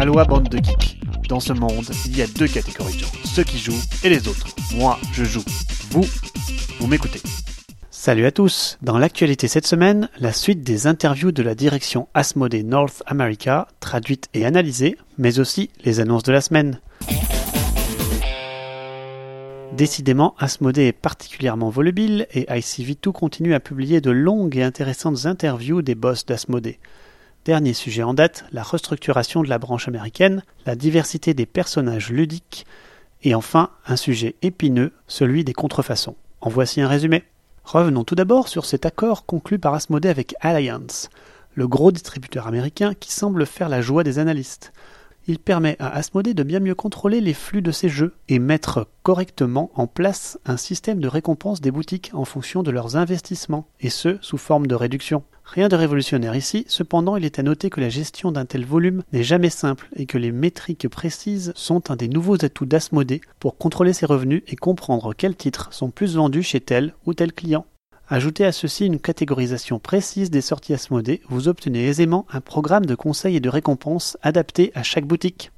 Aloha bande de geeks. Dans ce monde, il y a deux catégories de gens, ceux qui jouent et les autres. Moi, je joue. Vous, vous m'écoutez. Salut à tous. Dans l'actualité cette semaine, la suite des interviews de la direction Asmodee North America, traduites et analysées, mais aussi les annonces de la semaine. Décidément, Asmodee est particulièrement volubile et ICV2 continue à publier de longues et intéressantes interviews des boss d'Asmodee. Dernier sujet en date, la restructuration de la branche américaine, la diversité des personnages ludiques, et enfin un sujet épineux, celui des contrefaçons. En voici un résumé. Revenons tout d'abord sur cet accord conclu par Asmodee avec Alliance, le gros distributeur américain qui semble faire la joie des analystes. Il permet à Asmodee de bien mieux contrôler les flux de ses jeux et mettre correctement en place un système de récompense des boutiques en fonction de leurs investissements, et ce sous forme de réduction. Rien de révolutionnaire ici, cependant il est à noter que la gestion d'un tel volume n'est jamais simple et que les métriques précises sont un des nouveaux atouts d'Asmodée pour contrôler ses revenus et comprendre quels titres sont plus vendus chez tel ou tel client. Ajoutez à ceci une catégorisation précise des sorties Asmodée, vous obtenez aisément un programme de conseils et de récompenses adapté à chaque boutique.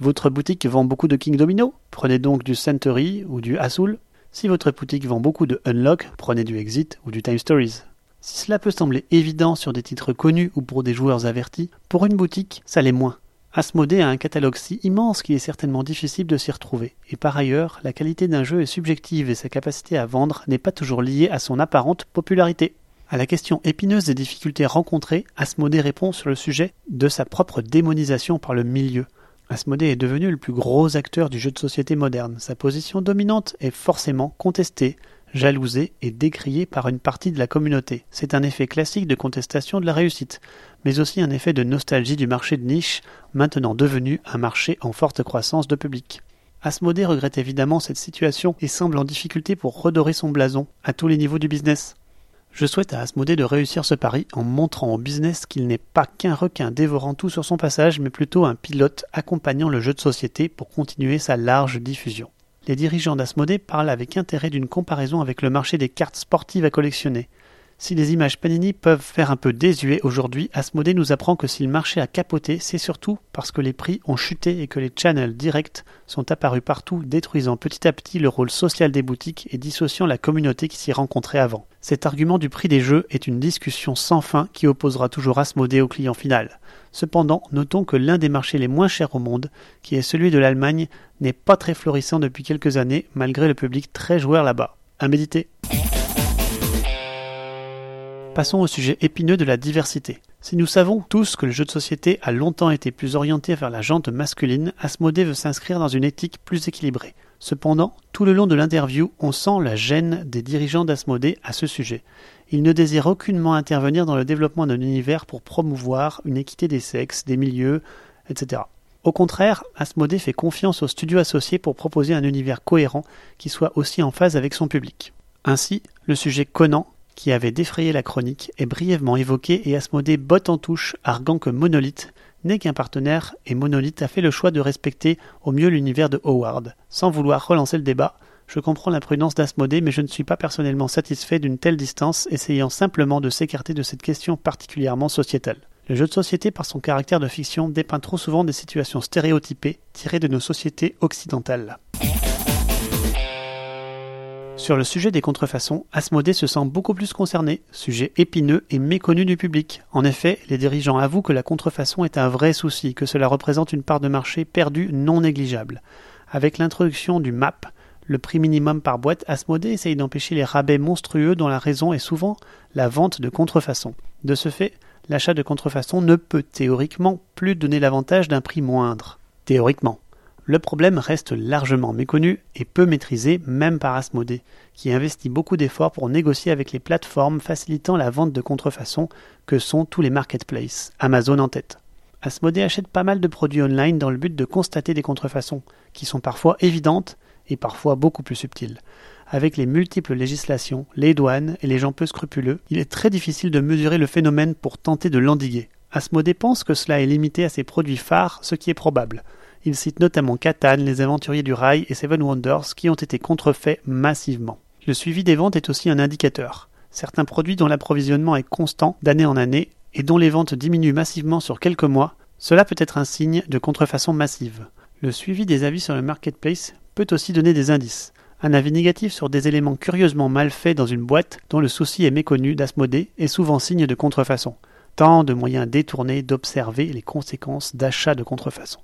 Votre boutique vend beaucoup de King Domino Prenez donc du Century ou du Azul. Si votre boutique vend beaucoup de Unlock, prenez du Exit ou du Time Stories. Si cela peut sembler évident sur des titres connus ou pour des joueurs avertis, pour une boutique, ça l'est moins. Asmodée a un catalogue si immense qu'il est certainement difficile de s'y retrouver, et par ailleurs, la qualité d'un jeu est subjective et sa capacité à vendre n'est pas toujours liée à son apparente popularité. À la question épineuse des difficultés rencontrées, Asmodée répond sur le sujet de sa propre démonisation par le milieu. Asmodée est devenu le plus gros acteur du jeu de société moderne. Sa position dominante est forcément contestée, jalousé et décrié par une partie de la communauté. C'est un effet classique de contestation de la réussite, mais aussi un effet de nostalgie du marché de niche, maintenant devenu un marché en forte croissance de public. Asmodée regrette évidemment cette situation et semble en difficulté pour redorer son blason à tous les niveaux du business. Je souhaite à Asmodée de réussir ce pari en montrant au business qu'il n'est pas qu'un requin dévorant tout sur son passage, mais plutôt un pilote accompagnant le jeu de société pour continuer sa large diffusion les dirigeants d'Asmodée parlent avec intérêt d'une comparaison avec le marché des cartes sportives à collectionner. Si les images Panini peuvent faire un peu désuet aujourd'hui, Asmodée nous apprend que si le marché a capoté, c'est surtout parce que les prix ont chuté et que les channels directs sont apparus partout, détruisant petit à petit le rôle social des boutiques et dissociant la communauté qui s'y rencontrait avant. Cet argument du prix des jeux est une discussion sans fin qui opposera toujours Asmodée au client final. Cependant, notons que l'un des marchés les moins chers au monde, qui est celui de l'Allemagne, n'est pas très florissant depuis quelques années, malgré le public très joueur là-bas. À méditer. Passons au sujet épineux de la diversité. Si nous savons tous que le jeu de société a longtemps été plus orienté vers la jante masculine, Asmodée veut s'inscrire dans une éthique plus équilibrée. Cependant, tout le long de l'interview, on sent la gêne des dirigeants d'Asmodée à ce sujet. Ils ne désirent aucunement intervenir dans le développement d'un univers pour promouvoir une équité des sexes, des milieux, etc. Au contraire, Asmodée fait confiance aux studios associés pour proposer un univers cohérent qui soit aussi en phase avec son public. Ainsi, le sujet Conan, qui avait défrayé la chronique, est brièvement évoqué et Asmodée botte en touche, arguant que Monolith n'est qu'un partenaire et Monolith a fait le choix de respecter au mieux l'univers de Howard. Sans vouloir relancer le débat, je comprends la prudence d'Asmodée, mais je ne suis pas personnellement satisfait d'une telle distance, essayant simplement de s'écarter de cette question particulièrement sociétale. Le jeu de société, par son caractère de fiction, dépeint trop souvent des situations stéréotypées tirées de nos sociétés occidentales. Sur le sujet des contrefaçons, Asmodée se sent beaucoup plus concerné, sujet épineux et méconnu du public. En effet, les dirigeants avouent que la contrefaçon est un vrai souci, que cela représente une part de marché perdue non négligeable. Avec l'introduction du MAP, le prix minimum par boîte, Asmodée essaye d'empêcher les rabais monstrueux dont la raison est souvent la vente de contrefaçons. De ce fait, l'achat de contrefaçon ne peut théoriquement plus donner l'avantage d'un prix moindre. Théoriquement. Le problème reste largement méconnu et peu maîtrisé même par Asmodée, qui investit beaucoup d'efforts pour négocier avec les plateformes facilitant la vente de contrefaçon que sont tous les marketplaces, Amazon en tête. Asmodée achète pas mal de produits online dans le but de constater des contrefaçons, qui sont parfois évidentes et parfois beaucoup plus subtiles. Avec les multiples législations, les douanes et les gens peu scrupuleux, il est très difficile de mesurer le phénomène pour tenter de l'endiguer. Asmodée pense que cela est limité à ses produits phares, ce qui est probable. Il cite notamment Catan, les aventuriers du rail et Seven Wonders qui ont été contrefaits massivement. Le suivi des ventes est aussi un indicateur. Certains produits dont l'approvisionnement est constant d'année en année et dont les ventes diminuent massivement sur quelques mois Cela peut être un signe de contrefaçon massive. Le suivi des avis sur le marketplace peut aussi donner des indices. Un avis négatif sur des éléments curieusement mal faits dans une boîte dont le souci est méconnu d'Asmodée est souvent signe de contrefaçon. Tant de moyens détournés d'observer les conséquences d'achats de contrefaçon.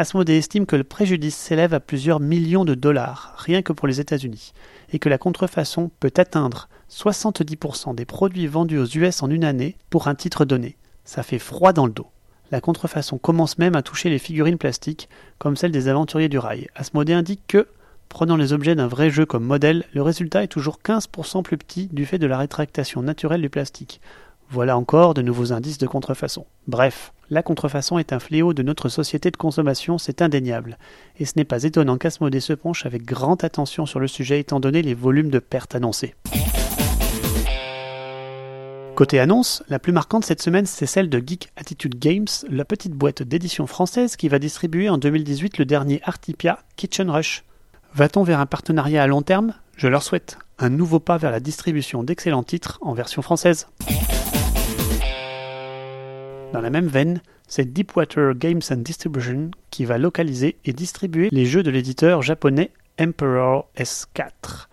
Asmodée estime que le préjudice s'élève à plusieurs millions de dollars, rien que pour les États-Unis, et que la contrefaçon peut atteindre 70% des produits vendus aux US en une année pour un titre donné. Ça fait froid dans le dos. La contrefaçon commence même à toucher les figurines plastiques, comme celle des aventuriers du rail. Asmodée indique que, prenant les objets d'un vrai jeu comme modèle, le résultat est toujours 15% plus petit du fait de la rétractation naturelle du plastique. Voilà encore de nouveaux indices de contrefaçon. Bref, la contrefaçon est un fléau de notre société de consommation, c'est indéniable. Et ce n'est pas étonnant qu'Asmodée se penche avec grande attention sur le sujet étant donné les volumes de pertes annoncés. Côté annonce, la plus marquante cette semaine, c'est celle de Geek Attitude Games, la petite boîte d'édition française qui va distribuer en 2018 le dernier Artipia Kitchen Rush. Va-t-on vers un partenariat à long terme? Je leur souhaite un nouveau pas vers la distribution d'excellents titres en version française. Dans la même veine, c'est Deepwater Games and Distribution qui va localiser et distribuer les jeux de l'éditeur japonais Emperor S4.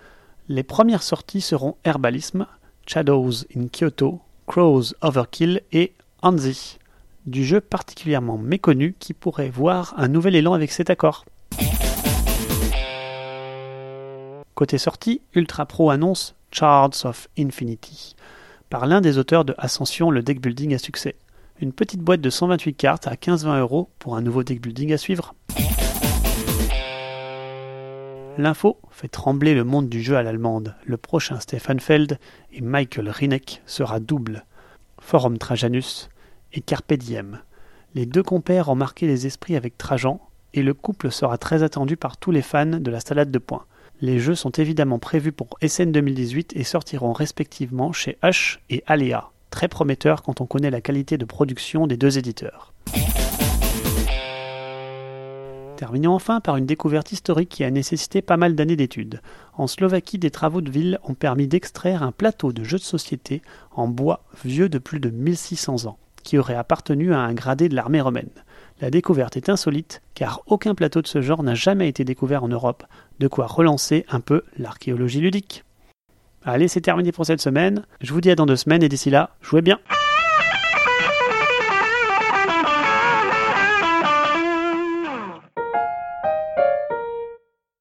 Les premières sorties seront Herbalism, Shadows in Kyoto, Crows Overkill et Anzi, du jeu particulièrement méconnu qui pourrait voir un nouvel élan avec cet accord. Côté sortie, Ultra Pro annonce Charts of Infinity par l'un des auteurs de Ascension, le deck building à succès. Une petite boîte de 128 cartes à 15-20 euros pour un nouveau deck building à suivre. L'info fait trembler le monde du jeu à l'allemande. Le prochain Stefan Feld et Michael Rinek sera double. Forum Trajanus et Carpe Diem. Les deux compères ont marqué les esprits avec Trajan et le couple sera très attendu par tous les fans de la salade de points. Les jeux sont évidemment prévus pour SN 2018 et sortiront respectivement chez H et Alea très prometteur quand on connaît la qualité de production des deux éditeurs. Terminons enfin par une découverte historique qui a nécessité pas mal d'années d'études. En Slovaquie, des travaux de ville ont permis d'extraire un plateau de jeux de société en bois vieux de plus de 1600 ans, qui aurait appartenu à un gradé de l'armée romaine. La découverte est insolite, car aucun plateau de ce genre n'a jamais été découvert en Europe, de quoi relancer un peu l'archéologie ludique. Allez, c'est terminé pour cette semaine. Je vous dis à dans deux semaines et d'ici là, jouez bien.